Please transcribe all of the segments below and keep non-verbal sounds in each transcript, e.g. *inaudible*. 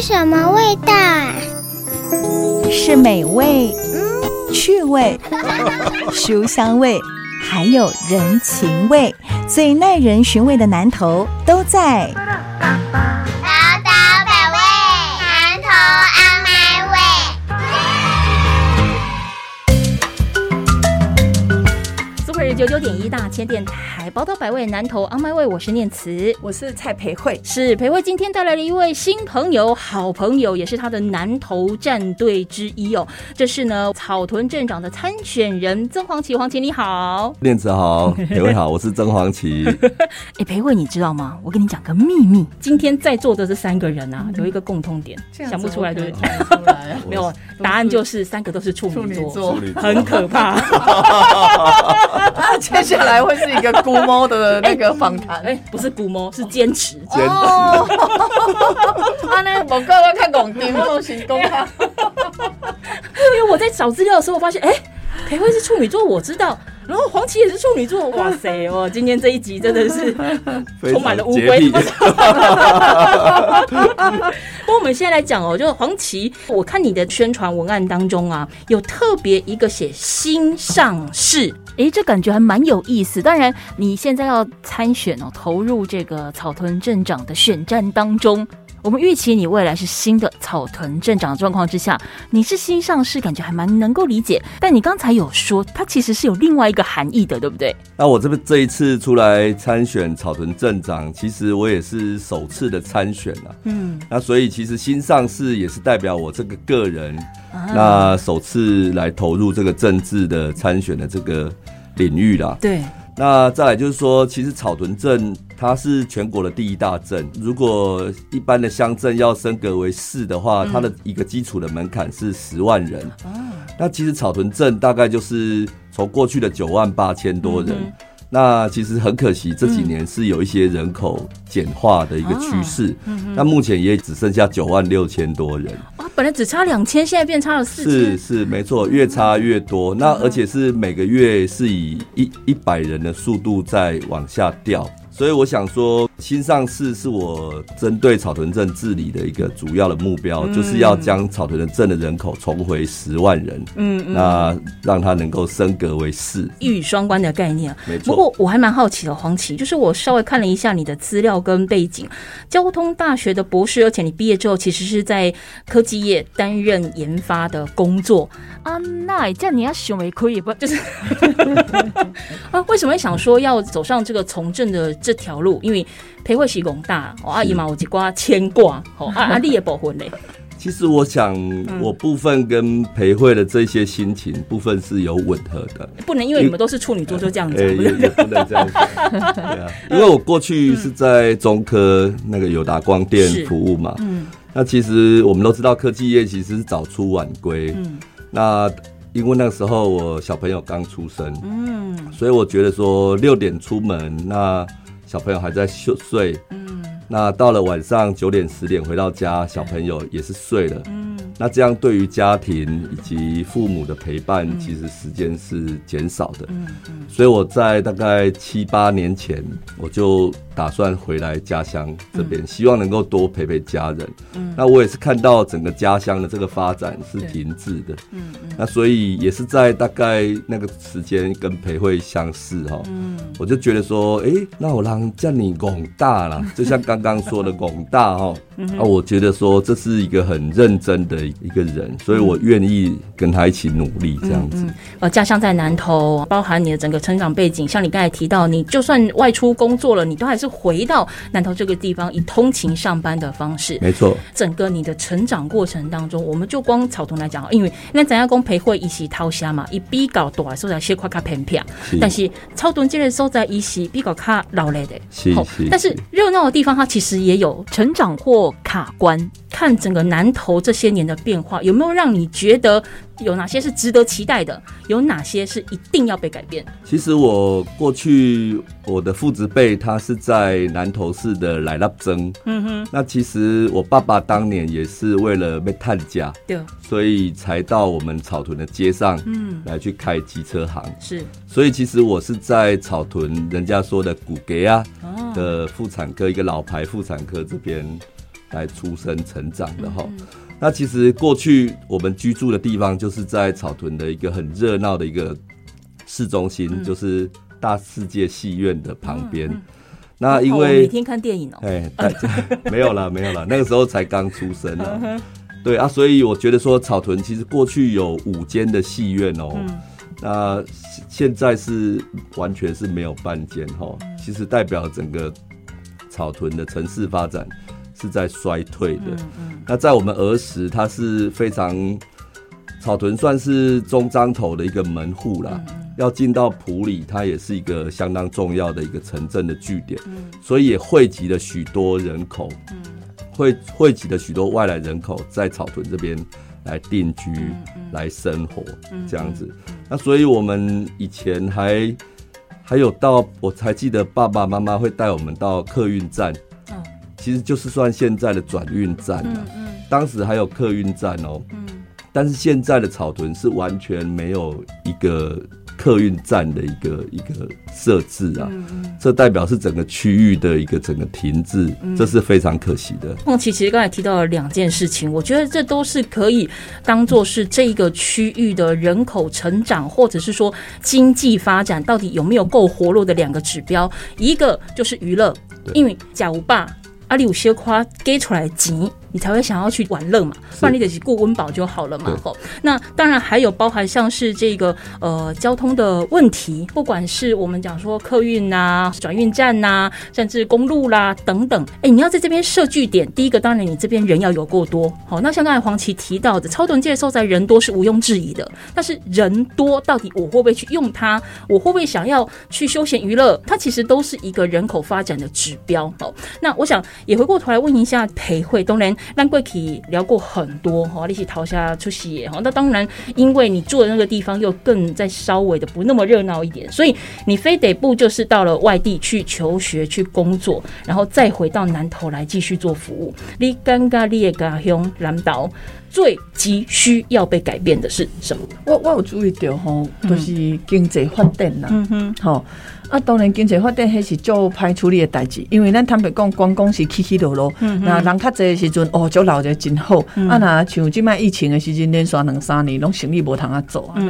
是什么味道啊？是美味、趣味、书香味，还有人情味，最耐人寻味的南头都在。百味，南投阿麦味。Super 九九点一大千电台，宝岛百味南投 On My Way，我是念慈。我是蔡培慧，是培慧今天带来了一位新朋友，好朋友，也是他的南投战队之一哦。这是呢草屯镇长的参选人曾黄琪，黄琪你好。念慈好，各位好，我是曾黄奇。*laughs* 哎，培慧你知道吗？我跟你讲个秘密，今天在座的这三个人啊，有一个共通点，想不出来对不对？*laughs* 出来没有，答案就是三个都是处女座，女座很可怕。啊，*laughs* 接下来会是一个估猫的那个访谈。哎，不是古猫，是坚持。坚持哦，啊，那某个我看广电，我行动啊。*laughs* 因为我在找资料的时候，我发现，哎、裴慧是处女座，我知道，然后黄琦也是处女座，哇 *laughs* 塞，我，今天这一集真的是 *laughs* 充满了常乌龟。*laughs* 不。过我们现在来讲哦，就是黄琦，我看你的宣传文案当中啊，有特别一个写新上市。诶，这感觉还蛮有意思。当然，你现在要参选哦，投入这个草屯镇长的选战当中。我们预期你未来是新的草屯镇长的状况之下，你是新上市，感觉还蛮能够理解。但你刚才有说，它其实是有另外一个含义的，对不对？那我这边这一次出来参选草屯镇长，其实我也是首次的参选啊。嗯，那所以其实新上市也是代表我这个个人，啊那首次来投入这个政治的参选的这个领域啦。对，那再来就是说，其实草屯镇它是全国的第一大镇。如果一般的乡镇要升格为市的话，它的一个基础的门槛是十万人。那其实草屯镇大概就是从过去的九万八千多人。那其实很可惜，这几年是有一些人口简化的一个趋势。那目前也只剩下九万六千多人。啊，本来只差两千，现在变差了四是千。是没错，越差越多。那而且是每个月是以一一百人的速度在往下掉。所以我想说，新上市是我针对草屯镇治理的一个主要的目标，就是要将草屯的镇的人口重回十万人，嗯嗯，那让它能够升格为市。一语双关的概念。没错不过我还蛮好奇的，黄奇，就是我稍微看了一下你的资料跟背景，交通大学的博士，而且你毕业之后其实是在科技业担任研发的工作啊。那这样你要选为可以不？就是 *laughs* 啊，为什么会想说要走上这个从政的这条路？因为裴慧是工大，哦，阿姨嘛有一挂牵挂，哦，啊 *laughs* 啊，你也保婚嘞，其实我想，我部分跟培慧的这些心情部分是有吻合的。不能因为你们都是处女座就这样子，不也也不能这样子，对啊，*laughs* 因为我过去是在中科那个友达光电服务嘛，嗯。那其实我们都知道科技业其实是早出晚归，嗯。那因为那个时候我小朋友刚出生，嗯。所以我觉得说六点出门，那小朋友还在睡睡，那到了晚上九点十点回到家，小朋友也是睡了，嗯。那这样对于家庭以及父母的陪伴，其实时间是减少的。嗯所以我在大概七八年前，我就打算回来家乡这边，希望能够多陪陪家人。那我也是看到整个家乡的这个发展是停滞的。嗯那所以也是在大概那个时间跟培慧相识哈，嗯。我就觉得说，哎、那我让叫你拱大了，就像刚刚说的广大哈，嗯啊，我觉得说这是一个很认真的一个人，所以我愿意跟他一起努力这样子。呃，家乡在南投，包含你的整个成长背景，像你刚才提到，你就算外出工作了，你都还是回到南投这个地方，以通勤上班的方式。没错，整个你的成长过程当中，我们就光草屯来讲，因为那咱家公陪会一起掏虾嘛，以比较大的所在小块较偏僻，是。但是草屯这个所在伊是比较卡老累的，是好是。但是热闹的地方，它其实也有成长或卡关。看整个南投这些年的变化，有没有让你觉得有哪些是值得期待的？有哪些是一定要被改变？其实我过去我的父子辈他是在南投市的来拉增，嗯哼，那其实我爸爸当年也是为了被探家，对，所以才到我们草屯的街上，嗯，来去开机车行。是所以其实我是在草屯人家说的骨骼啊哦，的妇产科一个老牌妇产科这边来出生成长的哈。那其实过去我们居住的地方就是在草屯的一个很热闹的一个市中心，就是大世界戏院的旁边。那因哦我每天看电影哦，哎，大没有了，没有了，*laughs* 那个时候才刚出生呢。对啊，所以我觉得说草屯其实过去有五间的戏院哦，那现现在是完全是没有半间哈，其实代表整个草屯的城市发展是在衰退的。那在我们儿时，它是非常草屯算是中彰头的一个门户啦。要进到埔里，它也是一个相当重要的一个城镇的据点，所以也汇集了许多人口，汇汇集了许多外来人口在草屯这边来定居、来生活，这样子。那所以我们以前还还有到，我才记得爸爸妈妈会带我们到客运站，其实就是算现在的转运站了。当时还有客运站哦，但是现在的草屯是完全没有一个客运站的一个一个设置啊，这代表是整个区域的一个整个停滞，这是非常可惜的。梦琪其实刚才提到了两件事情，我觉得这都是可以当做是这个区域的人口成长，或者是说经济发展到底有没有够活络的两个指标。一个就是娱乐，因为假如爸阿里有小可给出来钱，你才会想要去玩乐嘛，不然你得去顾温饱就好了嘛对。吼，那当然还有包含像是这个呃交通的问题，不管是我们讲说客运呐、转运站呐、甚至公路啦等等，哎，你要在这边设据点，第一个当然你这边人要有够多，好，那像刚才黄琦提到的，超短界受在人多是毋庸置疑的，但是人多到底我会不会去用它，我会不会想要去休闲娱乐，它其实都是一个人口发展的指标哦。那我想也回过头来问一下裴慧，东然让贵体聊过很多哈，一起逃下出席哈。那当然，因为你住的那个地方又更在稍微的不那么热闹一点，所以你非得不就是到了外地去求学、去工作，然后再回到南投来继续做服务。你尴尬，你也家乡南岛最急需要被改变的是什么？我我有注意到吼，就是经济发展啦，嗯哼，吼。啊，当然经济发展迄是做歹处理的代志，因为咱坦白讲，观光是起起落落。那人较济的时阵，哦，足老者真好。啊，那像即摆疫情的时阵，连续两三年拢生意无通啊做啊。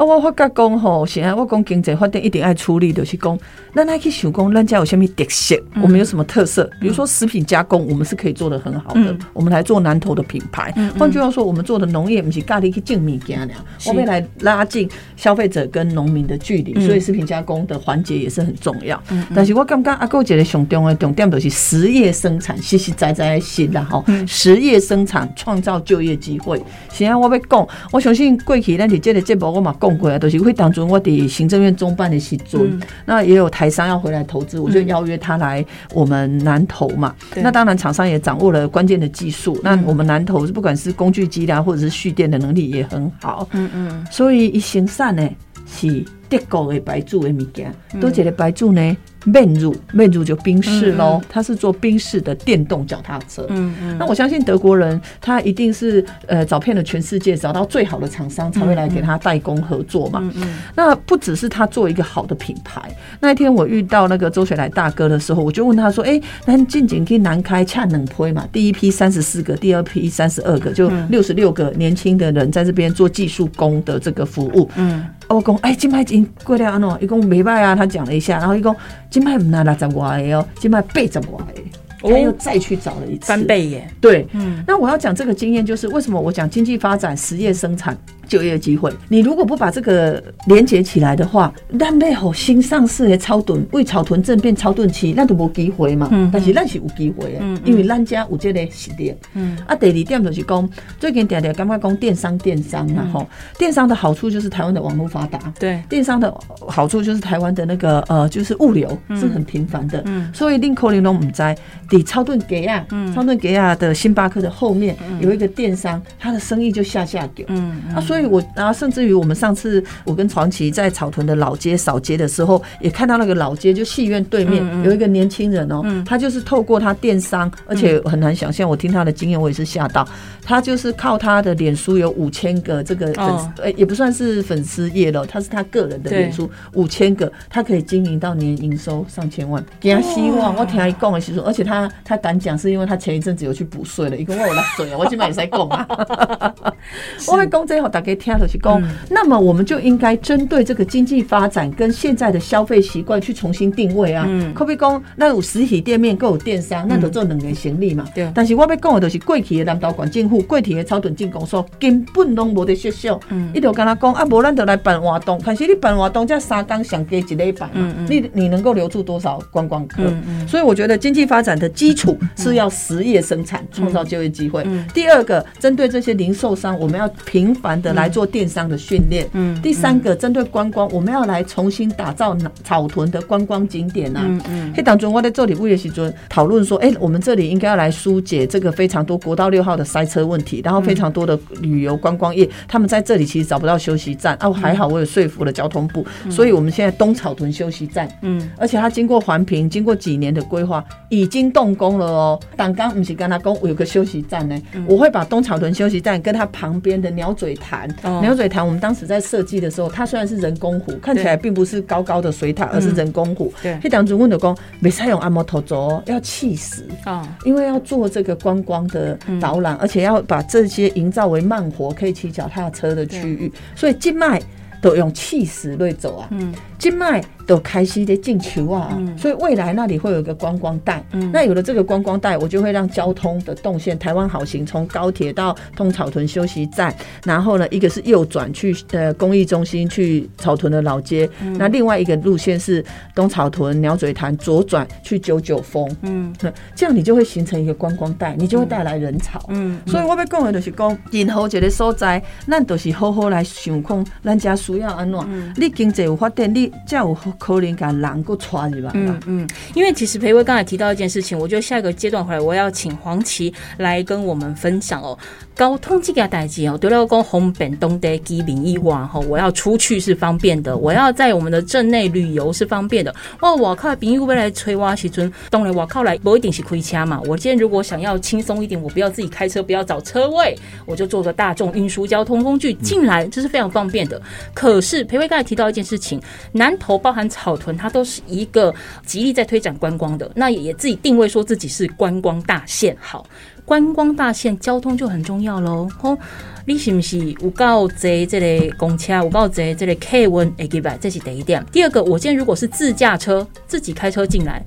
嗯啊，我发觉讲吼，现在我讲经济发展一定爱处理，就是讲，咱爱去想讲，咱家有什么特色，我们有什么特色？比如说食品加工，我们是可以做的很好的嗯，我们来做南投的品牌。换句话说，我们做的农业不是咖喱去进物件了，我们来拉近消费者跟农民的距离，所以食品加工的环节也是很重要。但是我感觉啊，还有一个上重要的重点就是实业生产，实实在在的实啦吼，实业生产创造就业机会。现在我要讲，我相信过去咱伫这个节目我嘛讲过啊，就是会当中我伫行政院中办的时阵，那也有台商要回来投资，我就邀约他来我们南投嘛。对。那当然厂商也掌握了关键的技术，那我们南投不管是工具机啦，或者是蓄电的能力也很好。嗯嗯，所以一行善呢是德国的白酒的物件，嗯。多一个白酒呢，面乳面乳就宾士喽，他是做宾士的电动脚踏车。嗯嗯，那我相信德国人他一定是呃找遍了全世界，找到最好的厂商才会来给他代工合作嘛嗯。那不只是他做一个好的品牌。那一天我遇到那个周雪来大哥的时候，我就问他说：“哎、那近景可以南开恰能推嘛？第一批三十四个，第二批三十二个，就六十六个年轻的人在这边做技术工的这个服务。”嗯，我讲，哎，金牌已经过了安喏，一共没卖啊，他讲了一下，然后一共金牌唔拿六十外的哦，金牌八十外的，他又再去找了一次翻。倍耶，对，嗯那我要讲这个经验，就是为什么我讲经济发展、实业生产、就业机会，你如果不把这个连接起来的话，咱要好新上市的超屯为草屯镇变超屯期，那都无机会嘛。嗯但是咱是有机会的，嗯嗯。因为咱家有这个实力。嗯。啊，第二点就是讲，最近常常感觉讲电商电商嗯。啊吼，电商的好处就是台湾的网络发达，对，电商的好处就是台湾的那个呃，就是物流是很频繁的，嗯。所以令口玲龙唔在底超顿给亚，超顿给亚的星巴克的后面有一个电商，它的生意就下下掉。嗯。啊，所以以我然后甚至于我们上次我跟传奇在草屯的老街扫街的时候，也看到那个老街就戏院对面有一个年轻人哦，他就是透过他电商，而且很难想象，我听他的经验我也是吓到，他就是靠他的脸书有五千个这个粉丝，呃也不算是粉丝页了，他是他个人的脸书五千个，他可以经营到年营收上千万，给他希望。我听他讲的时候，而且他他敢讲是因为他前一阵子有去补税了，一共我有来税啊，我起码也在讲啊。*laughs* *laughs* 我会讲这后大家听下去讲，那么我们就应该针对这个经济发展跟现在的消费习惯去重新定位啊。可比讲，那有实体店面，够有电商，那就做两个行李嘛。对。但是我要讲的就是过去的南岛管政府，过去的草屯进公所根本拢无得设想。嗯。一条跟他讲啊，无咱就来办活动，可是你办活动这三天上加一礼拜嘛，你你能够留住多少观光客？所以我觉得经济发展的基础是要实业生产，创造就业机会。第二个，针对这些零售商，我们要频繁的来做电商的训练。嗯。第三个，针对观光，我们要来重新打造草屯的观光景点啊。嗯嗯。嘿，当中我在这里物业时阵讨论说，哎，我们这里应该要来疏解这个非常多国道六号的塞车问题，然后非常多的旅游观光业，他们在这里其实找不到休息站。哦，还好我有说服了交通部，所以我们现在东草屯休息站，嗯，而且它经过环评，经过几年的规划，已经动工了哦。刚刚不是跟他讲有个休息站呢，我会把东草屯休息站跟它旁边的鸟嘴潭，鸟嘴潭我们当时在设计的时候，它虽然是人工湖，看起来并不是高高的水塔，而是人工湖。对，那当中问的工没采用按摩头走，要气死啊，因为要做这个观光的导览，而且要把这些营造为慢活可以骑脚踏车的区域，所以静脉都用气死类走啊，嗯，静脉。都开始的进球啊，所以未来那里会有一个观光带。那有了这个观光带，我就会让交通的动线，台湾好行从高铁到通草屯休息站，然后呢，一个是右转去呃公益中心去草屯的老街，那另外一个路线是东草屯鸟嘴潭左转去九九峰。嗯，这样你就会形成一个观光带，你就会带来人潮。嗯，所以我要讲的就是讲，任何一个所在，咱都是好好来想空，咱家需要安怎？你经济有发展，你才有。可能感难过穿是吧？嗯嗯，因为其实裴威刚才提到一件事情，我觉得下一个阶段回来，我要请黄琦来跟我们分享哦。交通这个代际哦，对了，讲红本东的基民以外哈，我要出去是方便的，我要在我们的镇内旅游是方便的。哇，我靠，朋友未来催我时阵，当然我靠来不一定是亏车嘛。我今天如果想要轻松一点，我不要自己开车，不要找车位，我就坐个大众运输交通工具进来，这是非常方便的。可是裴威刚才提到一件事情，南投包含草屯，它都是一个极力在推展观光的，那也自己定位说自己是观光大县，好。观光大线交通就很重要喽。吼，你是不是有够坐这个公车，有够坐这个客运会入来？这是第一点。第二个，我今天如果是自驾车，自己开车进来。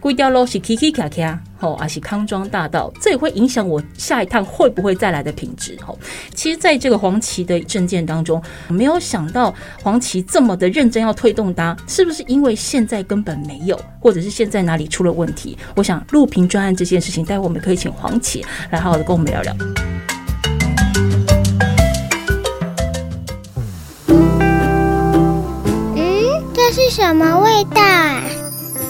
规条路是 K K 卡卡，吼，还是康庄大道，这也会影响我下一趟会不会再来的品质，吼。其实，在这个黄旗的证件当中，没有想到黄旗这么的认真要推动它，是不是因为现在根本没有，或者是现在哪里出了问题？我想录屏专案这件事情，待会我们可以请黄旗来好好的跟我们聊聊。嗯，这是什么味道？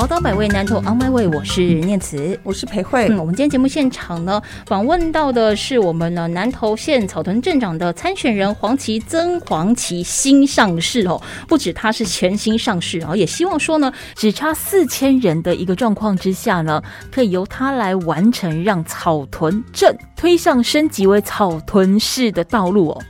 宝岛百味南投 On My Way，我是念慈，我是裴慧。嗯，我们今天节目现场呢，访问到的是我们呢南投县草屯镇长的参选人黄旗曾黄旗新上市哦，不止他是全新上市啊，也希望说呢，只差四千人的一个状况之下呢，可以由他来完成让草屯镇推向升级为草屯市的道路哦。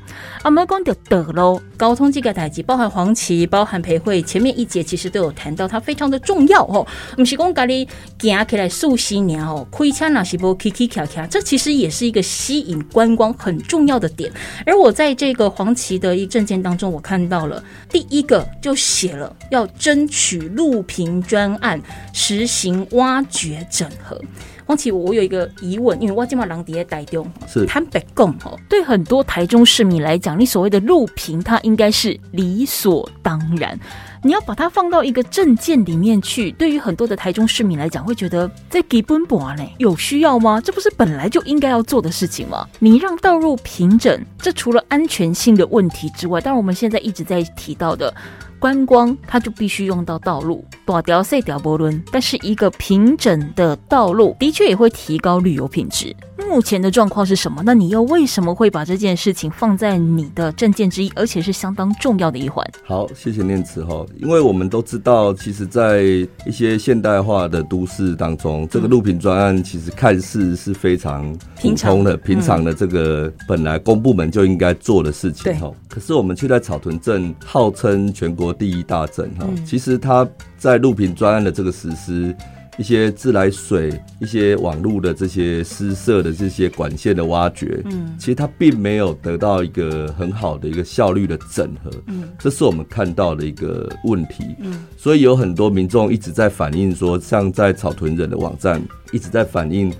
阿妈讲就得喽，交通这个代志，包含黄旗，包含培会，前面一节其实都有谈到，它非常的重要哦。不是讲家里行起来数十年哦，开车那是不 K K 卡卡，这其实也是一个吸引观光很重要的点。而我在这个黄旗的一证件当中，我看到了第一个就写了要争取路平专案，实行挖掘整合。黄奇，我有一个疑问，因为我今晚狼蝶台中，是坦白讲哦，对很多台中市民来讲，你所谓的路平，它应该是理所当然。你要把它放到一个证件里面去，对于很多的台中市民来讲，会觉得在给奔波呢，有需要吗？这不是本来就应该要做的事情吗？你让道路平整，这除了安全性的问题之外，当然我们现在一直在提到的。观光它就必须用到道路，短条细条波轮，但是一个平整的道路的确也会提高旅游品质。目前的状况是什么？那你又为什么会把这件事情放在你的证件之一，而且是相当重要的一环？好，谢谢念慈哈，因为我们都知道，其实，在一些现代化的都市当中，这个录屏专案其实看似是非常普通的、平常的这个本来公部门就应该做的事情哈。可是我们却在草屯镇号称全国第一大镇哈，其实它在录屏专案的这个实施。一些自来水、一些网络的这些施设的这些管线的挖掘，嗯，其实它并没有得到一个很好的一个效率的整合，嗯，这是我们看到的一个问题，嗯，所以有很多民众一直在反映说，像在草屯人的网站一直在反映，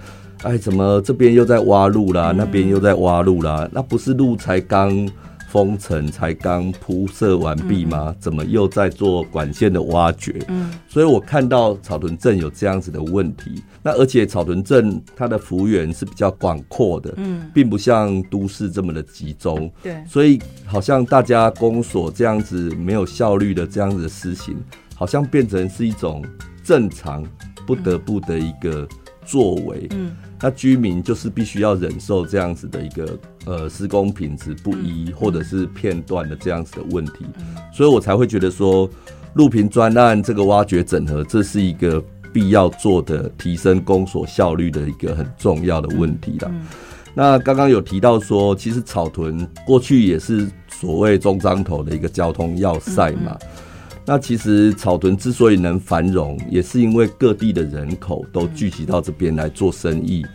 哎，怎么这边又在挖路啦，那边又在挖路啦，那不是路才刚。封城才刚铺设完毕吗？怎么又在做管线的挖掘？嗯，所以我看到草屯镇有这样子的问题。那而且草屯镇它的幅员是比较广阔的，嗯，并不像都市这么的集中。对，所以好像大家公所这样子没有效率的这样子的施行，好像变成是一种正常不得不的一个作为。嗯。那居民就是必须要忍受这样子的一个呃施工品质不一或者是片段的这样子的问题，所以我才会觉得说，录屏专案这个挖掘整合，这是一个必要做的提升公所效率的一个很重要的问题了。那刚刚有提到说，其实草屯过去也是所谓中彰头的一个交通要塞嘛。那其实草屯之所以能繁荣，也是因为各地的人口都聚集到这边来做生意。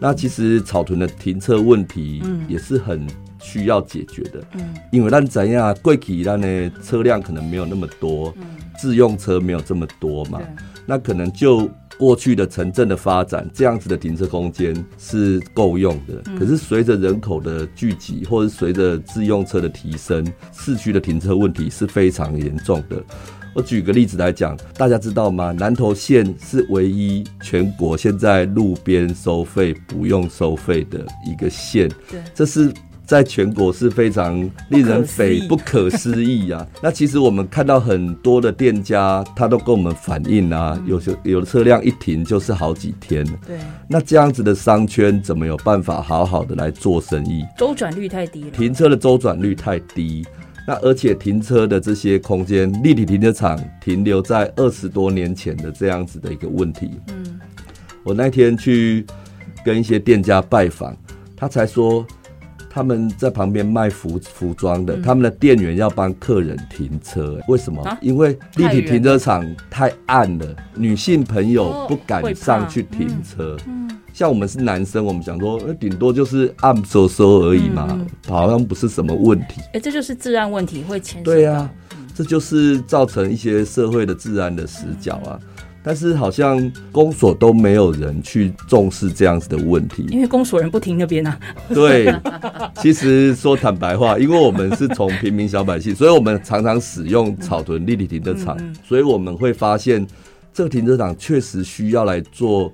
那其实草屯的停车问题，也是很需要解决的。嗯，因为那怎样，贵体那呢车辆可能没有那么多，自用车没有这么多嘛。那可能就。过去的城镇的发展，这样子的停车空间是够用的。可是随着人口的聚集，或者随着自用车的提升，市区的停车问题是非常严重的。我举个例子来讲，大家知道吗？南投县是唯一全国现在路边收费不用收费的一个县。对，这是。在全国是非常令人匪不可思议啊！*laughs* 那其实我们看到很多的店家，他都跟我们反映啊，有些有的车辆一停就是好几天。对，那这样子的商圈怎么有办法好好的来做生意？周转率太低了，停车的周转率太低。那而且停车的这些空间，立体停车场停留在二十多年前的这样子的一个问题。嗯，我那天去跟一些店家拜访，他才说。他们在旁边卖服服装的，他们的店员要帮客人停车，为什么？因为立体停车场太暗了，女性朋友不敢上去停车。像我们是男生，我们想说，顶多就是暗收收而已嘛，好像不是什么问题。哎，这就是治安问题会牵涉。对啊，这就是造成一些社会的治安的死角啊。但是好像公所都没有人去重视这样子的问题，因为公所人不停那边啊。对，其实说坦白话，因为我们是从平民小百姓，所以我们常常使用草屯立体停车场，所以我们会发现这个停车场确实需要来做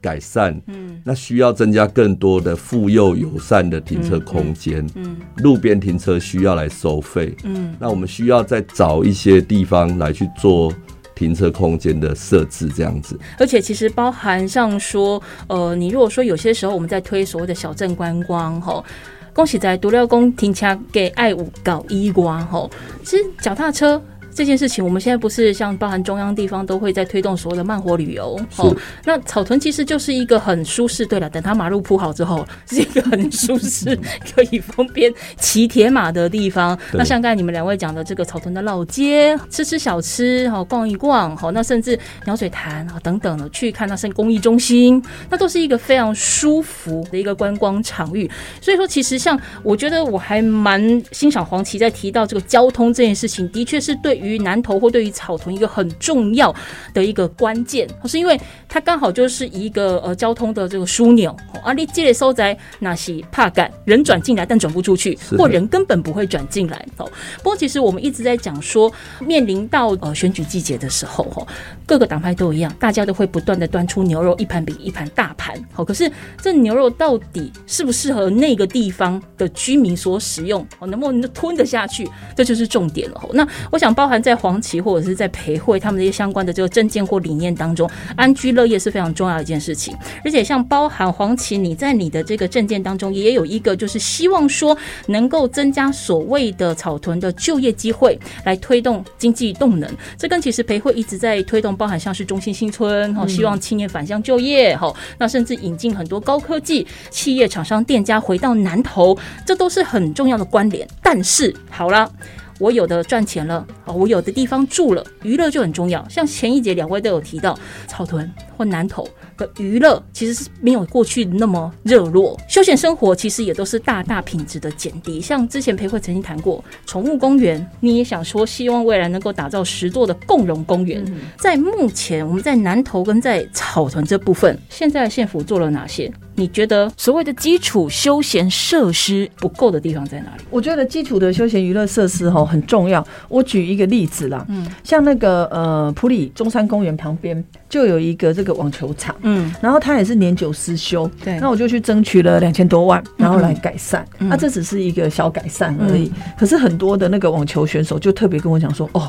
改善。嗯，那需要增加更多的妇幼友善的停车空间。嗯，路边停车需要来收费。嗯，那我们需要再找一些地方来去做。停车空间的设置这样子，而且其实包含上说，呃，你如果说有些时候我们在推所谓的小镇观光，吼，恭喜在独料宫停车给爱五搞伊瓜，吼，其实脚踏车。这件事情，我们现在不是像包含中央地方都会在推动所谓的慢活旅游哦。那草屯其实就是一个很舒适，对了，等它马路铺好之后，*laughs* 是一个很舒适可以方便骑铁马的地方。那像刚才你们两位讲的这个草屯的老街，吃吃小吃，好逛一逛，好，那甚至鸟水潭啊等等的，去看那是公益中心，那都是一个非常舒服的一个观光场域。所以说，其实像我觉得我还蛮欣赏黄旗在提到这个交通这件事情，的确是对于。于南投或对于草屯一个很重要的一个关键，是因为它刚好就是一个呃交通的这个枢纽。啊，你这里收在那些怕赶人转进来，但转不出去，或人根本不会转进来。哦，不过其实我们一直在讲说，面临到呃选举季节的时候，哈，各个党派都一样，大家都会不断的端出牛肉，一盘比一盘大盘。好，可是这牛肉到底适不适合那个地方的居民所使用？哦，能不能吞得下去？这就是重点了。吼那我想，包含在黄旗或者是在培会他们这些相关的这个证件或理念当中，安居乐业是非常重要的一件事情。而且像包含黄旗，你在你的这个证件当中也有一个，就是希望说能够增加所谓的草屯的就业机会，来推动经济动能。这跟其实培会一直在推动，包含像是中心新村，哈，希望青年返乡就业，哈，那甚至引进很多高科技企业、厂商、店家回到南投，这都是很重要的关联。但是好了。我有的赚钱了，啊，我有的地方住了，娱乐就很重要。像前一节两位都有提到，草屯或南投的娱乐其实是没有过去那么热络，休闲生活其实也都是大大品质的减低。像之前裴慧曾经谈过宠物公园，你也想说希望未来能够打造十座的共融公园。在目前我们在南投跟在草屯这部分，现在县府做了哪些？你觉得所谓的基础休闲设施不够的地方在哪里？我觉得基础的休闲娱乐设施哈很重要。我举一个例子啦，嗯，像那个呃普里中山公园旁边就有一个这个网球场，嗯，然后它也是年久失修，对。那我就去争取了两千多万，然后来改善。嗯。那、这只是一个小改善而已，可是很多的那个网球选手就特别跟我讲说，哦，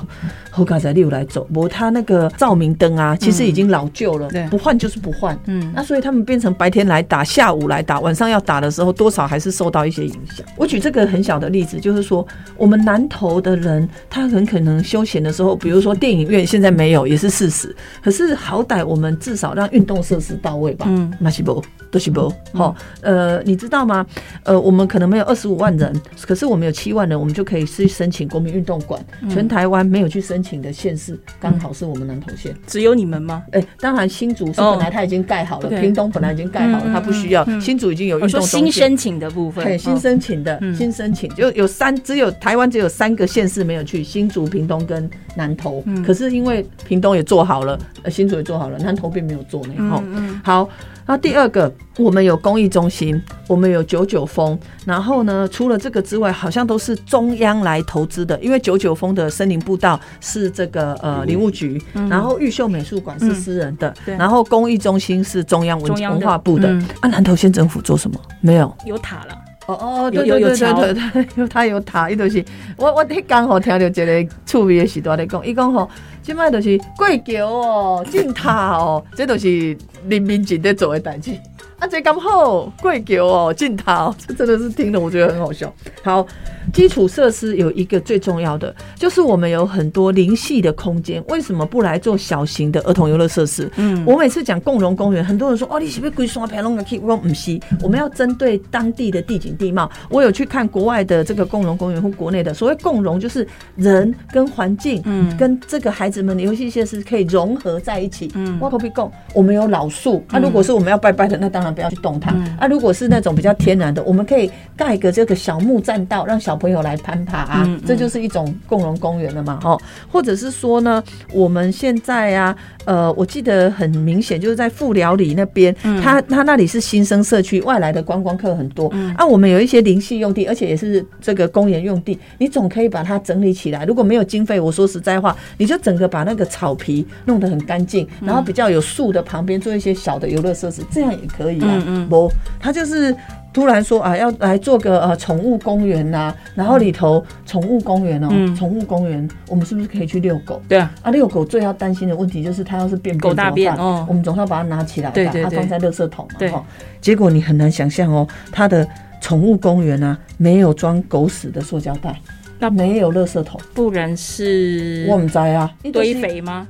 后嘎仔六来走，不，他那个照明灯啊，其实已经老旧了，对。不换就是不换，嗯。那所以他们变成白天来打，下午来打，晚上要打的时候，多少还是受到一些影响。我举这个很小的例子，就是说，我们南投的人，他很可能休闲的时候，比如说电影院现在没有，也是事实。可是好歹我们至少让运动设施到位吧。嗯，那是不都是不好。呃，你知道吗？呃，我们可能没有二十五万人，可是我们有七万人，我们就可以去申请国民运动馆。全台湾没有去申请的县市，刚好是我们南投县。只有你们吗？哎、当然新竹是哦本来它已经盖好了屏东本来已经盖好了，嗯它不需要。新竹已经有运动。新申请的部分，对，新哦申请的，嗯新申请就有三，只有台湾只有三个县市没有去，新竹、屏东跟南投。嗯可是因为屏东也做好了，呃，新竹也做好了，南投并没有做呢。哈、嗯好，那第二个，我们有公益中心，我们有九九峰，然后呢，除了这个之外，好像都是中央来投资的，因为九九峰的森林步道是这个呃林务局，然后玉秀美术馆是私人的，嗯然后公益中心是中央文文化部的。嗯啊，南投县政府做什么？没有。有塔了，哦对对对有有桥对对，有 *laughs* 他有塔，伊就是我我迄刚好听到一个趣味的时段咧讲，伊讲吼，即摆就是过桥哦，进塔哦，这都是人民警在做的代志。啊，这刚好过桥哦，进塔哦，这真的是听了我觉得很好笑。好，基础设施有一个最重要的，就是我们有很多灵系的空间，为什么不来做小型的儿童游乐设施？嗯我每次讲共荣公园，很多人说哦，你是不是规山平拢个去？我说不是，我们要针对当地的地景地貌。我有去看国外的这个共荣公园或国内的，所谓共荣就是人跟环境，嗯跟这个孩子们的游戏设施可以融合在一起。嗯我可不可以共？我们有老树，啊，如果是我们要拜拜的，那当然不要去动它。嗯啊，如果是那种比较天然的，我们可以盖个这个小木栈道，让小朋友来攀爬啊，嗯嗯这就是一种共荣公园了嘛，哦，或者是说呢，我们现在啊，呃，我记得很明显，就是在富寮里那边，嗯它它那里是新生社区，外来的观光客很多，啊，我们有一些灵系用地，而且也是这个公园用地，你总可以把它整理起来。如果没有经费，我说实在话，你就整个把那个草皮弄得很干净，然后比较有树的旁边做一些小的游乐设施，这样也可以啊嗯。嗯不，它就是。突然说啊，要来做个呃宠物公园呐，然后里头宠物公园哦嗯，宠、物公园，我们是不是可以去遛狗？对啊，啊，遛狗最要担心的问题就是它要是便便狗大便我们总要把它拿起来吧，对对对它放在垃圾桶嘛。结果你很难想象哦，它的宠物公园啊，没有装狗屎的塑胶袋，那没有垃圾桶，不然是我们在啊，堆肥吗？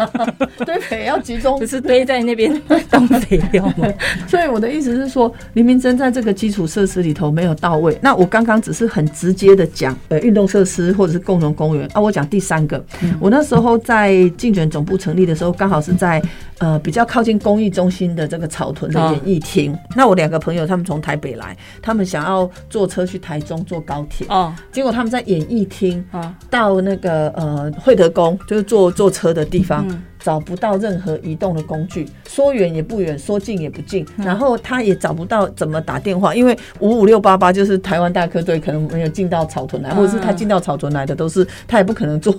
*laughs* 堆肥要集中不，是堆在那边当肥料吗？*laughs* 所以我的意思是说，黎明真在这个基础设施里头没有到位。那我刚刚只是很直接的讲，呃，运动设施或者是共同公园啊。我讲第三个，我那时候在竞选总部成立的时候，刚好是在呃比较靠近公益中心的这个草屯的演艺厅。那我两个朋友他们从台北来，他们想要坐车去台中坐高铁，哦，结果他们在演艺厅啊到那个呃惠德宫，就是坐坐车的地方。找不到任何移动的工具，说远也不远，说近也不近，然后他也找不到怎么打电话，因为五五六八八就是台湾大科队可能没有进到草屯来，或者是他进到草屯来的都是他也不可能坐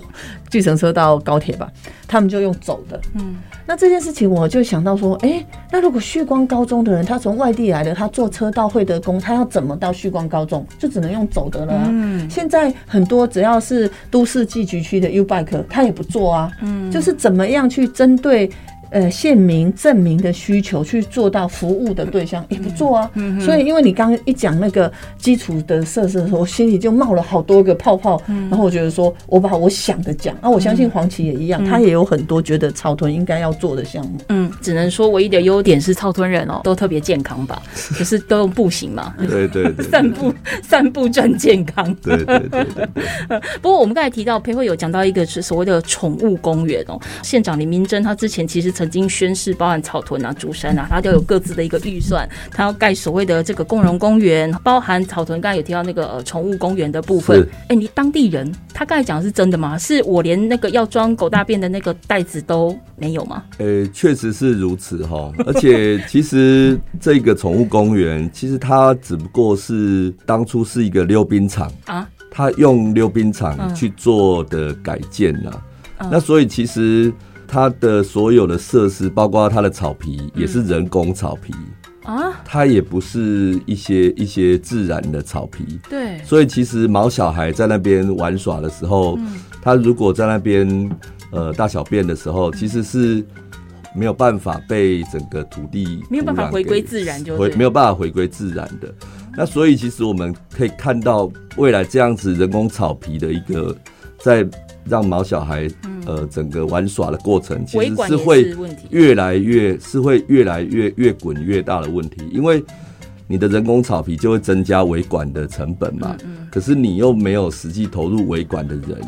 计程车到高铁吧，他们就用走的。嗯，那这件事情我就想到说，哎、那如果旭光高中的人他从外地来的，他坐车到惠德宫，他要怎么到旭光高中？就只能用走的了、啊。嗯，现在很多只要是都市寄居区的 U Bike，他也不做啊。嗯，就是怎么样去针对。呃，县民证明的需求去做到服务的对象也不做啊，所以因为你刚刚一讲那个基础的设施的时候，我心里就冒了好多个泡泡，然后我觉得说我把我想的讲，啊，我相信黄旗也一样，他也有很多觉得草屯应该要做的项目。嗯，只能说唯一的优点是草屯人哦，都特别健康吧，*laughs* 就是都用步行嘛，对对对，散步散步赚健康。对对对 *laughs* 不过我们刚才提到裴慧有讲到一个是所谓的宠物公园哦，县长林明珍他之前其实曾经宣誓，包含草屯啊、竹山啊，他都有各自的一个预算，他要盖所谓的这个共荣公园，包含草屯刚才有提到那个呃宠物公园的部分是。哎，你当地人，他刚才讲的是真的吗？是我连那个要装狗大便的那个袋子都没有吗？呃，确实是如此哈。而且其实这个宠物公园，其实它只不过是当初是一个溜冰场啊，他用溜冰嗯场去做的改建呐、那所以其实它的所有的设施，包括它的草皮，也是人工草皮。啊，它也不是一些一些自然的草皮，对，所以其实毛小孩在那边玩耍的时候，他如果在那边呃大小便的时候，其实是没有办法被整个土地没有办法回归自然就对回没有办法回归自然的。那所以其实我们可以看到未来这样子人工草皮的一个在让毛小孩呃整个玩耍的过程，其实是会。越来越是会越来越越滚越大的问题，因为你的人工草皮就会增加维管的成本嘛。可是你又没有实际投入维管的人，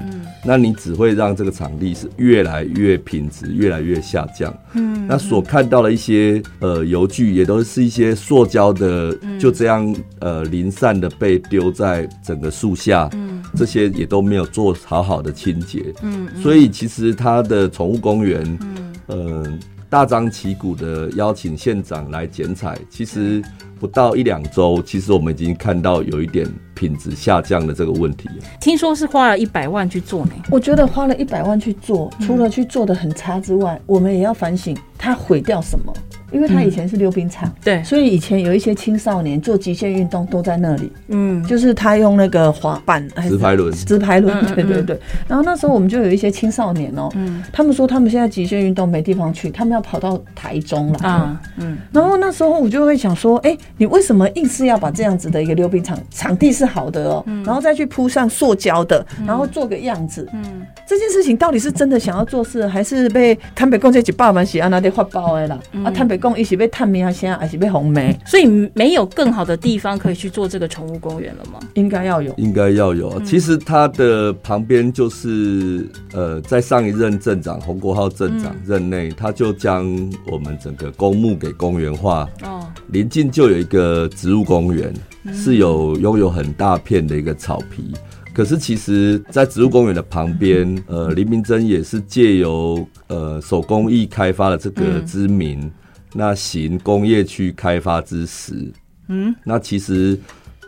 那你只会让这个场地是越来越品质越来越下降。嗯，那所看到的一些呃油具也都是一些塑胶的，就这样呃零散的被丢在整个树下。嗯，这些也都没有做好好的清洁。嗯，所以其实它的宠物公园，嗯，呃。大张旗鼓的邀请县长来剪彩，其实不到一两周，其实我们已经看到有一点品质下降的这个问题。听说是花了一百万去做呢。我觉得花了一百万去做，除了去做的很差之外，我们也要反省它毁掉什么。因为他以前是溜冰场，对所以以前有一些青少年做极限运动都在那里，嗯，就是他用那个滑板、还是直排轮直排轮，对对对。然后那时候我们就有一些青少年哦，嗯他们说他们现在极限运动没地方去，他们要跑到台中来啊，嗯，然后那时候我就会想说，哎、你为什么硬是要把这样子的一个溜冰场场地是好的哦，然后再去铺上塑胶的，然后做个样子，嗯，这件事情到底是真的想要做事，还是被坦北贡这几百万是安那得发包的啦？啊，坦北贡一起被探明啊，现在还是被红梅，所以没有更好的地方可以去做这个宠物公园了吗？应该要有。应该要有。其实它的旁边就是呃，在上一任镇长洪国浩镇长任内，他就将我们整个公墓给公园化，哦，临近就有一个植物公园，是有拥有很大片的一个草皮。可是其实，在植物公园的旁边，呃，林明珍也是借由呃手工艺开发的这个之名，那行工业区开发之实，嗯，那其实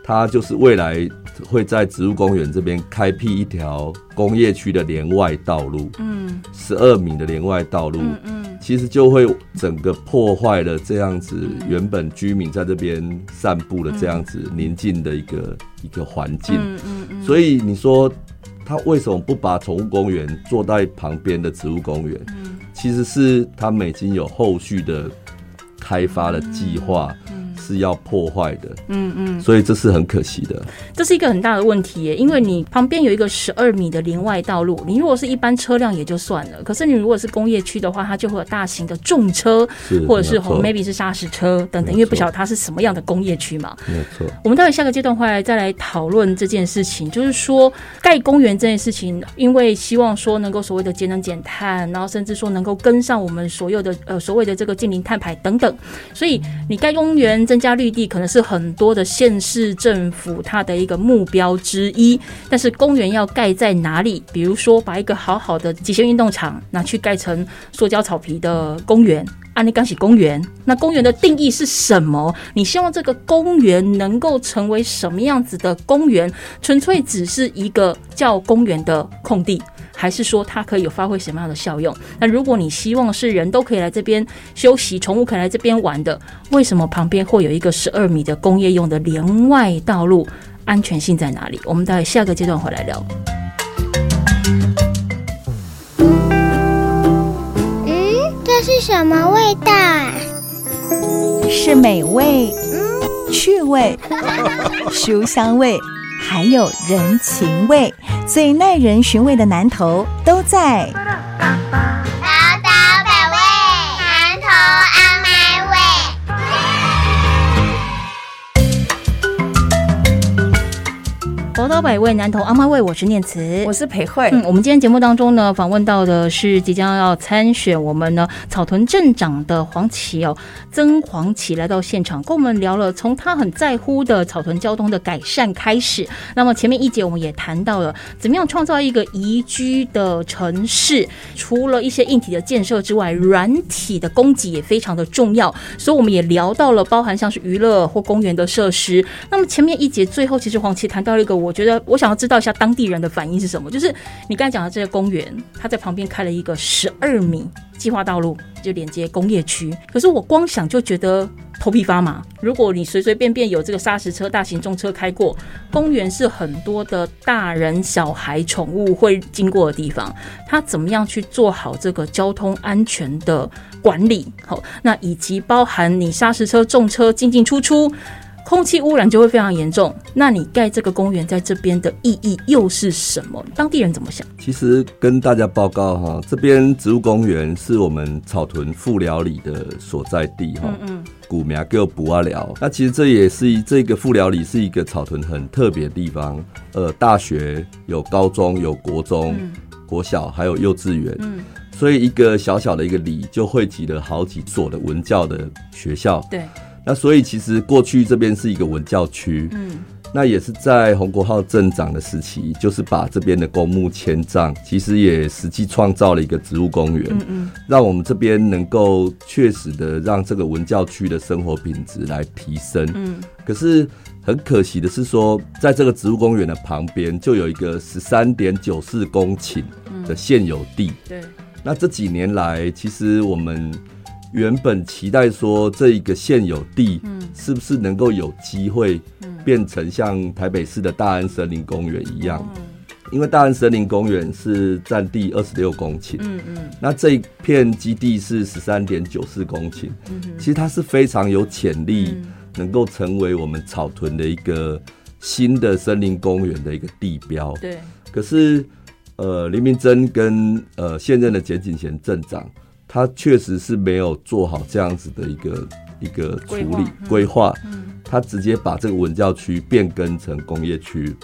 它就是未来会在植物公园这边开辟一条工业区的连外道路，嗯，十二米的连外道路，嗯其实就会整个破坏了这样子原本居民在这边散步的这样子宁静的一个一个环境嗯嗯，所以你说他为什么不把宠物公园做在旁边的植物公园？其实是他们已经有后续的开发的计划，是要破坏的。嗯嗯，所以这是很可惜的。这是一个很大的问题耶，因为你旁边有一个十二米的连外道路，你如果是一般车辆也就算了，可是你如果是工业区的话，它就会有大型的重车，或者是 maybe 是砂石车等等，因为不晓得它是什么样的工业区嘛。没错。我们待会下个阶段会来再来讨论这件事情，就是说盖公园这件事情，因为希望说能够所谓的节能减碳，然后甚至说能够跟上我们所有的呃所谓的这个近零碳排等等，所以你盖公园增加绿地，可能是很多的县市政府它的一个目标之一。但是公园要盖在哪里？比如说把一个好好的极限运动场拿去盖成塑胶草皮的公园。安利冈喜公园，那公园的定义是什么？你希望这个公园能够成为什么样子的公园？纯粹只是一个叫公园的空地，还是说它可以有发挥什么样的效用？那如果你希望是人都可以来这边休息，宠物可以来这边玩的，为什么旁边会有一个十二米的工业用的连外道路？安全性在哪里？我们待下个阶段回来聊。嗯，这是什么味道？是美味、嗯趣味、*laughs* 书香味，还有人情味，最耐人寻味的南头都在。宝岛百味，南投阿妈味，我是念慈，我是裴慧。嗯，我们今天节目当中呢，访问到的是即将要参选我们呢草屯镇长的黄琦哦，曾黄琦来到现场，跟我们聊了从他很在乎的草屯交通的改善开始。那么前面一节我们也谈到了怎么样创造一个宜居的城市，除了一些硬体的建设之外，软体的供给也非常的重要。所以我们也聊到了包含像是娱乐或公园的设施。那么前面一节最后，其实黄琦谈到了一个我。我觉得我想要知道一下当地人的反应是什么。就是你刚才讲的这个公园，它在旁边开了一个十二米计划道路，就连接工业区。可是我光想就觉得头皮发麻。如果你随随便便有这个砂石车、大型重车开过，公园是很多的大人、小孩、宠物会经过的地方，它怎么样去做好这个交通安全的管理？好，那以及包含你砂石车、重车进进出出。空气污染就会非常严重。那你盖这个公园在这边的意义又是什么？当地人怎么想？其实跟大家报告哈，这边植物公园是我们草屯副寮里的所在地哈。嗯嗯。古名叫补阿寮。那其实这也是这个富寮里是一个草屯很特别的地方。呃，大学有高中有国中、国小还有幼稚园。嗯。所以一个小小的一个里就汇集了好几所的文教的学校。对。那所以其实过去这边是一个文教区，嗯，那也是在洪国浩镇长的时期，就是把这边的公墓迁葬，其实也实际创造了一个植物公园，嗯嗯，让我们这边能够确实的让这个文教区的生活品质来提升，嗯，可是很可惜的是说，在这个植物公园的旁边就有一个十三点九四公顷的现有地，对，那这几年来其实我们。原本期待说这一个现有地，是不是能够有机会变成像台北市的大安森林公园一样？因为大安森林公园是占地二十六公顷，嗯嗯，那这一片基地是十三点九四公顷，嗯其实它是非常有潜力，能够成为我们草屯的一个新的森林公园的一个地标。对，可是呃，林明珍跟呃现任的简景贤镇长。他确实是没有做好这样子的一个一个处理规划，他直接把这个文教区变更成工业区，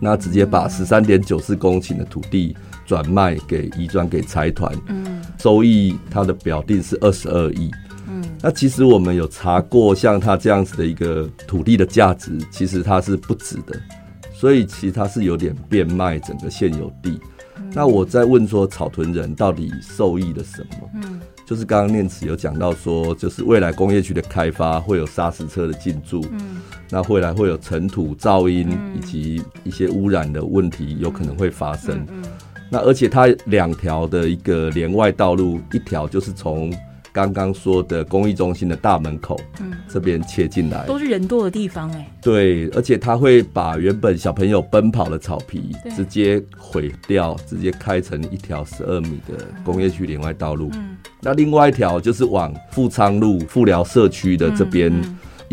那直接把十三点九四公顷的土地转卖给移转给财团，收益他的表定是二十二亿，那其实我们有查过，像他这样子的一个土地的价值，其实它是不值的，所以其实它是有点变卖整个现有地。那我在问说，草屯人到底受益了什么？嗯，就是刚刚念慈有讲到说，就是未来工业区的开发会有砂石车的进驻，嗯，那未来会有尘土、噪音以及一些污染的问题有可能会发生。嗯，那而且它两条的一个连外道路，一条就是从。刚刚说的公益中心的大门口，嗯，这边切进来都是人多的地方哎。对，而且他会把原本小朋友奔跑的草皮直接毁掉，直接开成一条十二米的工业区连外道路。嗯，那另外一条就是往富昌路富寮社区的这边。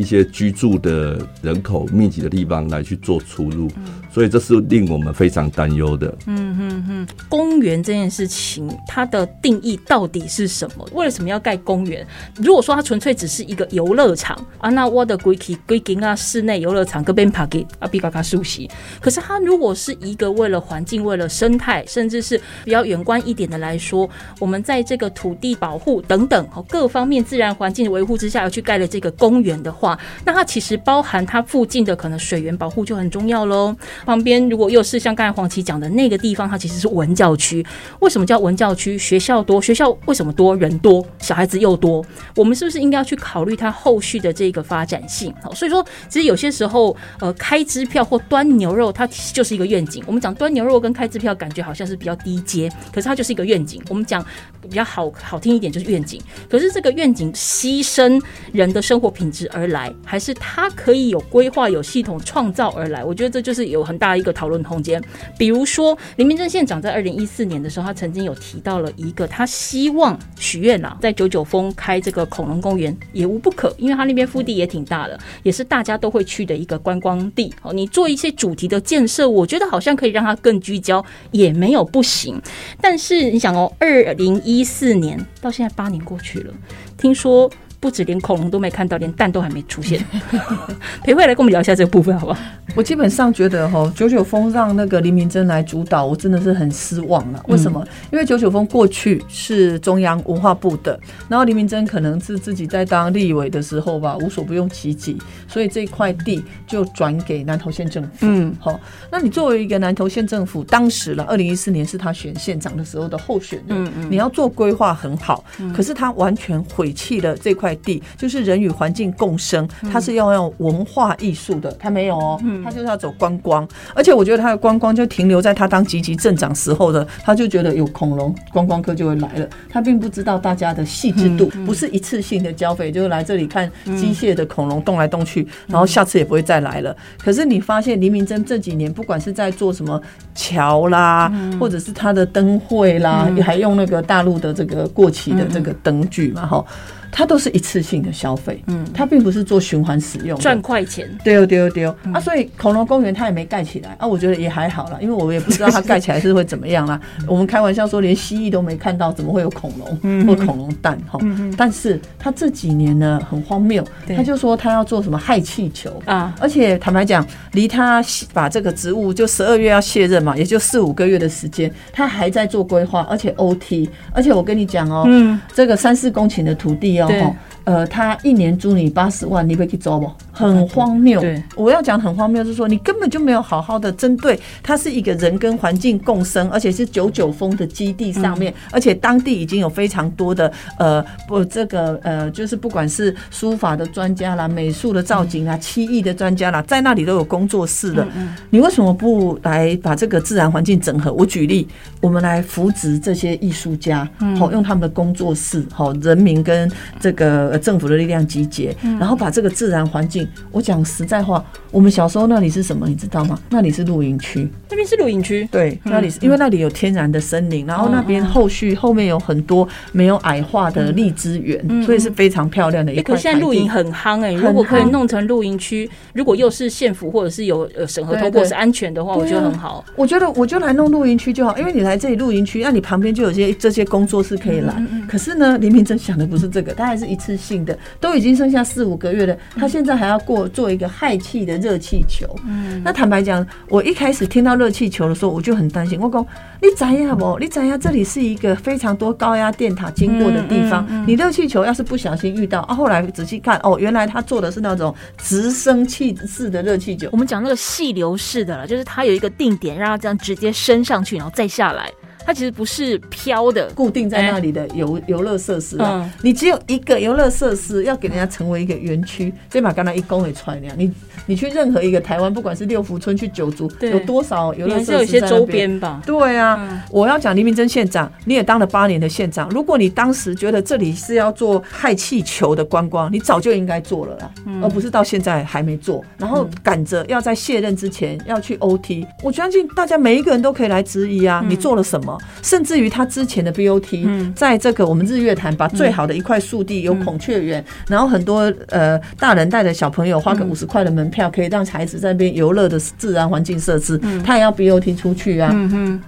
一些居住的人口密集的地方来去做出入，所以这是令我们非常担忧的。嗯哼哼，公园这件事情，它的定义到底是什么？为什么要盖公园？如果说它纯粹只是一个游乐场啊，那我的规矩规定啊，室内游乐场跟边爬给啊比嘎嘎熟悉。可是它如果是一个为了环境、为了生态，甚至是比较远观一点的来说，我们在这个土地保护等等和各方面自然环境的维护之下，要去盖了这个公园的话，那它其实包含它附近的可能水源保护就很重要喽。旁边如果又是像刚才黄琦讲的那个地方，它其实是文教区。为什么叫文教区？学校多，学校为什么多人多，小孩子又多？我们是不是应该要去考虑它后续的这个发展性？好，所以说其实有些时候，呃，开支票或端牛肉，它就是一个愿景。我们讲端牛肉跟开支票，感觉好像是比较低阶，可是它就是一个愿景。我们讲比较好好听一点，就是愿景。可是这个愿景牺牲人的生活品质而来，还是它可以有规划、有系统创造而来？我觉得这就是有很大一个讨论空间。比如说林明正县长在二零一四年的时候，他曾经有提到了一个，他希望许愿啊，在九九峰开这个恐龙公园也无不可，因为他那边腹地也挺大的，也是大家都会去的一个观光地。哦，你做一些主题的建设，我觉得好像可以让它更聚焦，也没有不行。但是你想哦，二零一四年到现在八年过去了，听说。不止连恐龙都没看到，连蛋都还没出现。*laughs* 裴慧来跟我们聊一下这个部分，好不好？我基本上觉得哈，九九峰让那个林明珍来主导，我真的是很失望了。为什么？因为九九峰过去是中央文化部的，然后林明珍可能是自己在当立委的时候吧，无所不用其极，所以这块地就转给南投县政府。嗯，好，那你作为一个南投县政府，当时了，二零一四年是他选县长的时候的候选人，嗯嗯，你要做规划很好，可是他完全毁弃了这块。地就是人与环境共生，它是要用文化艺术的，它没有哦，它就是要走观光，而且我觉得它的观光就停留在他当积极镇长时候的，他就觉得有恐龙观光客就会来了，他并不知道大家的细致度，不是一次性的交费，就是来这里看机械的恐龙动来动去，然后下次也不会再来了。可是你发现黎明真这几年不管是在做什么桥啦，或者是他的灯会啦，还用那个大陆的这个过期的这个灯具嘛，哈。它都是一次性的消费，嗯，它并不是做循环使用，赚快钱。对哦，对哦，对哦。啊，所以恐龙公园它也没盖起来啊，我觉得也还好了，因为我也不知道它盖起来是会怎么样啦。我们开玩笑说，连蜥蜴都没看到，怎么会有恐龙或恐龙蛋？哈，但是他这几年呢很荒谬，他就说他要做什么氦气球啊，而且坦白讲，离他把这个职务就十二月要卸任嘛，也就四五个月的时间，他还在做规划，而且 OT，而且我跟你讲哦，嗯，这个三四公顷的土地。对，呃，他一年租你八十万，你会去租不？很荒谬。对，我要讲很荒谬，就是说你根本就没有好好的针对，它是一个人跟环境共生，而且是九九峰的基地上面，而且当地已经有非常多的呃不这个呃，就是不管是书法的专家啦、美术的造景啊、漆艺的专家啦，在那里都有工作室的。你为什么不来把这个自然环境整合？我举例，我们来扶植这些艺术家，好用他们的工作室，好人民跟这个政府的力量集结，然后把这个自然环境。我讲实在话，我们小时候那里是什么，你知道吗？那里是露营区，那边是露营区。对，那里是因为那里有天然的森林，然后那边后续后面有很多没有矮化的荔枝园，所以是非常漂亮的一块。可现在露营很夯哎，如果可以弄成露营区，如果又是县府或者是有呃审核通过是安全的话，我觉得很好。我觉得我就来弄露营区就好，因为你来这里露营区，那你旁边就有些这些工作室可以来。可是呢，林明真想的不是这个，他还是一次性的，都已经剩下四五个月了，他现在还要过做一个氦气的热气球。嗯，那坦白讲，我一开始听到热气球的时候，我就很担心。我讲，你怎样不？你怎样？这里是一个非常多高压电塔经过的地方，你热气球要是不小心遇到啊，后来仔细看，哦，原来他做的是那种直升气式的热气球。我们讲那个细流式的了，就是它有一个定点，让它这样直接升上去，然后再下来。它其实不是飘的，固定在那里的游游乐设施啊。你只有一个游乐设施，要给人家成为一个园区，先把刚才一公里出来那样。你你去任何一个台湾，不管是六福村去九族，有多少游乐设施？有些周边吧。对啊，我要讲黎明真县长，你也当了八年的县长。如果你当时觉得这里是要做氦气球的观光，你早就应该做了啦，而不是到现在还没做。然后赶着要在卸任之前要去 OT，我相信大家每一个人都可以来质疑啊，你做了什么？么？甚至于他之前的 BOT，在这个我们日月潭把最好的一块树地有孔雀园，然后很多呃大人带着小朋友花个五十块的门票，可以让孩子在那边游乐的自然环境设施，他也要 BOT 出去啊。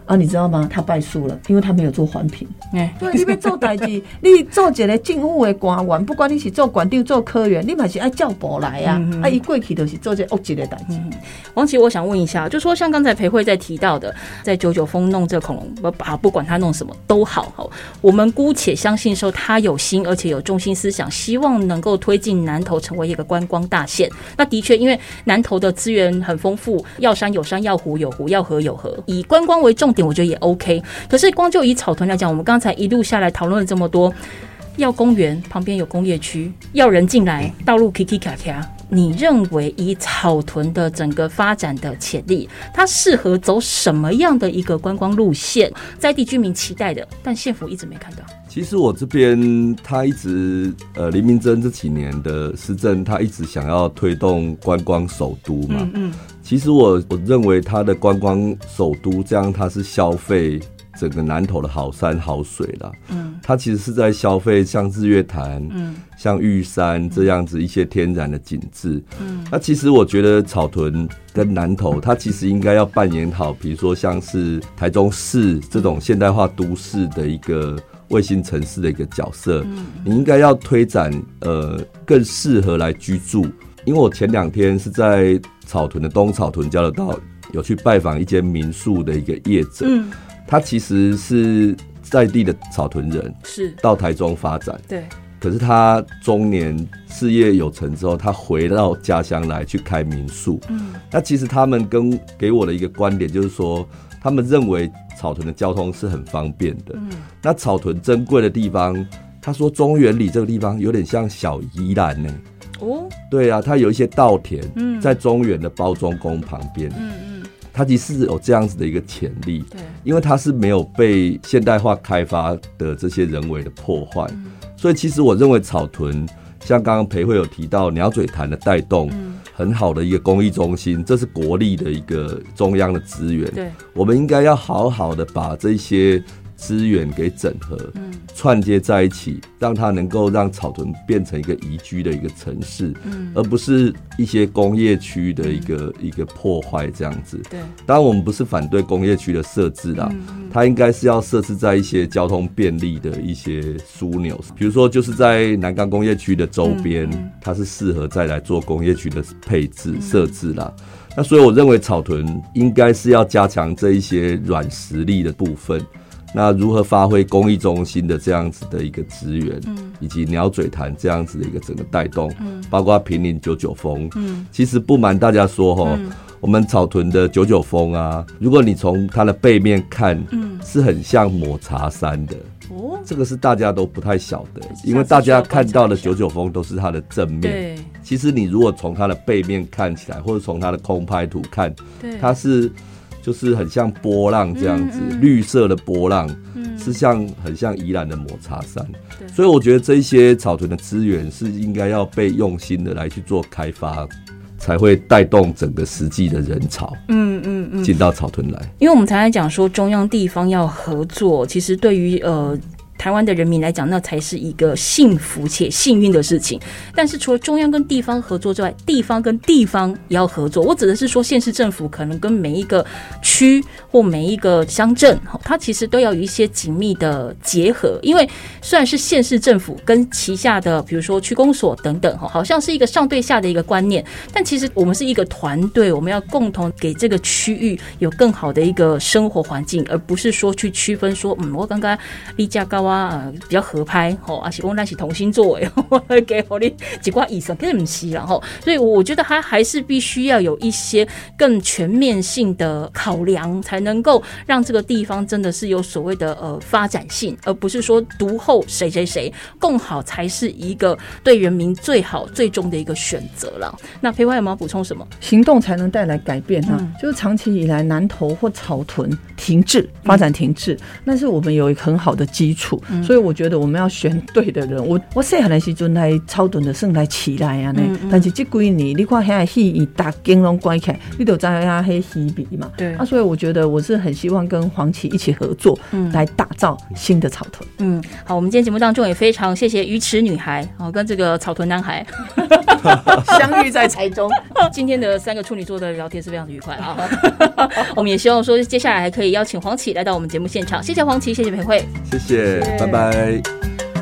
啊，你知道吗？他败诉了，因为他没有做环评。*laughs* 哎，对，你要做代志，*laughs* 你做一个政府的官员，不管你是做馆长、做科员，你嘛是爱叫部来啊。啊，一过去就是做这恶级的代志。王琦，我想问一下，就说像刚才裴慧在提到的，在九九峰弄这恐龙，不啊不管他弄什么都好，好，我们姑且相信说他有心，而且有中心思想，希望能够推进南投成为一个观光大县。那的确，因为南投的资源很丰富，要山有山，要湖有湖，要河有河，以观光为重点，我觉得也 OK。可是光就以草屯来讲，我们刚才一路下来讨论了这么多，要公园旁边有工业区，要人进来，道路 K K 卡卡。你认为以草屯的整个发展的潜力，它适合走什么样的一个观光路线？在地居民期待的，但县府一直没看到。其实我这边他一直呃，林明珍这几年的施政，他一直想要推动观光首都嘛。嗯嗯。其实我我认为他的观光首都这样，它是消费。整个南投的好山好水啦，嗯，它其实是在消费像日月潭，嗯，像玉山这样子一些天然的景致，嗯，那其实我觉得草屯跟南投，它其实应该要扮演好，比如说像是台中市这种现代化都市的一个卫星城市的一个角色，嗯，你应该要推展呃更适合来居住，因为我前两天是在草屯的东草屯交流道有去拜访一间民宿的一个业者，嗯。他其实是在地的草屯人，是到台中发展，对。可是他中年事业有成之后，他回到家乡来去开民宿。嗯，那其实他们跟给我的一个观点就是说，他们认为草屯的交通是很方便的。嗯，那草屯珍贵的地方，他说中原里这个地方有点像小宜兰呢。哦，对啊，它有一些稻田，在中原的包装工旁边。嗯嗯。它其实有这样子的一个潜力，对，因为它是没有被现代化开发的这些人为的破坏，所以其实我认为草屯像刚刚裴慧有提到鸟嘴潭的带动，很好的一个公益中心，这是国力的一个中央的资源，对，我们应该要好好的把这些。资源给整合、串接在一起，让它能够让草屯变成一个宜居的一个城市，而不是一些工业区的一个一个破坏这样子。对，当然我们不是反对工业区的设置啦，它应该是要设置在一些交通便利的一些枢纽，比如说就是在南港工业区的周边，它是适合再来做工业区的配置设置啦。那所以我认为草屯应该是要加强这一些软实力的部分。那如何发挥公益中心的这样子的一个资源，以及鸟嘴潭这样子的一个整个带动，包括平林九九峰，嗯。其实不瞒大家说哈，我们草屯的九九峰啊，如果你从它的背面看，是很像抹茶山的。哦，这个是大家都不太晓得，因为大家看到的九九峰都是它的正面。对，其实你如果从它的背面看起来，或者从它的空拍图看，它是。就是很像波浪这样子，绿色的波浪，是像很像宜兰的抹茶山，所以我觉得这些草屯的资源是应该要被用心的来去做开发，才会带动整个实际的人潮，嗯嗯嗯，进到草屯来。因为我们常常讲说中央地方要合作，其实对于呃。台湾的人民来讲，那才是一个幸福且幸运的事情。但是除了中央跟地方合作之外，地方跟地方也要合作。我指的是说，县市政府可能跟每一个区或每一个乡镇，它其实都要有一些紧密的结合。因为虽然是县市政府跟旗下的，比如说区公所等等，好像是一个上对下的一个观念，但其实我们是一个团队，我们要共同给这个区域有更好的一个生活环境，而不是说去区分说，嗯，我刚刚例价高啊。啊，比较合拍吼，而且我那是同心作为，我 *laughs* 给我的几挂医生更细，然后，所以我觉得他还是必须要有一些更全面性的考量，才能够让这个地方真的是有所谓的呃发展性，而不是说独后谁谁谁更好才是一个对人民最好最终的一个选择了。那裴华有没有补充什么？行动才能带来改变啊！就是长期以来南投或草屯停滞发展停滞，但是我们有一个很好的基础。处。所以我觉得我们要选对的人。我我细汉的时阵来超短的算来起来啊呢，但是这几年你看遐戏一大金龙关起来，你都知影黑戏比嘛。对啊，所以我觉得我是很希望跟黄芪一起合作，来打造新的草屯。嗯，好，我们今天节目当中也非常谢谢鱼池女孩哦，跟这个草屯男孩 *laughs* 相遇在台中。今天的三个处女座的聊天是非常的愉快啊。*laughs* 我们也希望说接下来还可以邀请黄芪来到我们节目现场。谢谢黄芪，谢谢裴慧，谢谢，拜拜。